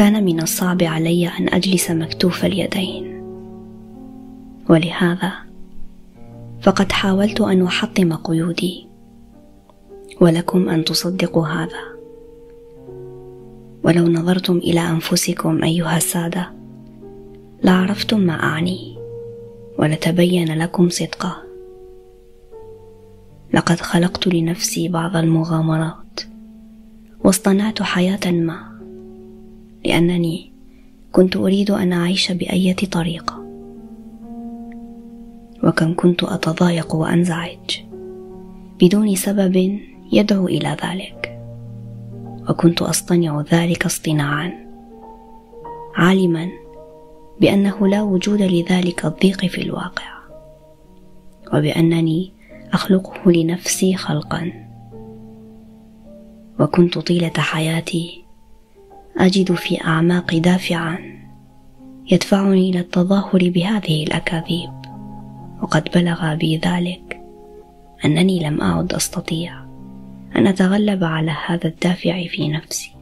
كان من الصعب علي أن أجلس مكتوف اليدين. ولهذا فقد حاولت أن أحطم قيودي ولكم أن تصدقوا هذا. ولو نظرتم إلى أنفسكم أيها السادة لعرفتم ما أعني ولتبين لكم صدقه. لقد خلقت لنفسي بعض المغامرات واصطنعت حياة ما. لأنني كنت أريد أن أعيش بأية طريقة. وكم كنت أتضايق وأنزعج. بدون سبب يدعو إلى ذلك. وكنت أصطنع ذلك اصطناعا. عالما بأنه لا وجود لذلك الضيق في الواقع. وبأنني أخلقه لنفسي خلقا. وكنت طيلة حياتي أجد في اعماقي دافعا يدفعني إلى التظاهر بهذه الأكاذيب وقد بلغ بي ذلك أنني لم أعد أستطيع أن أتغلب على هذا الدافع في نفسي.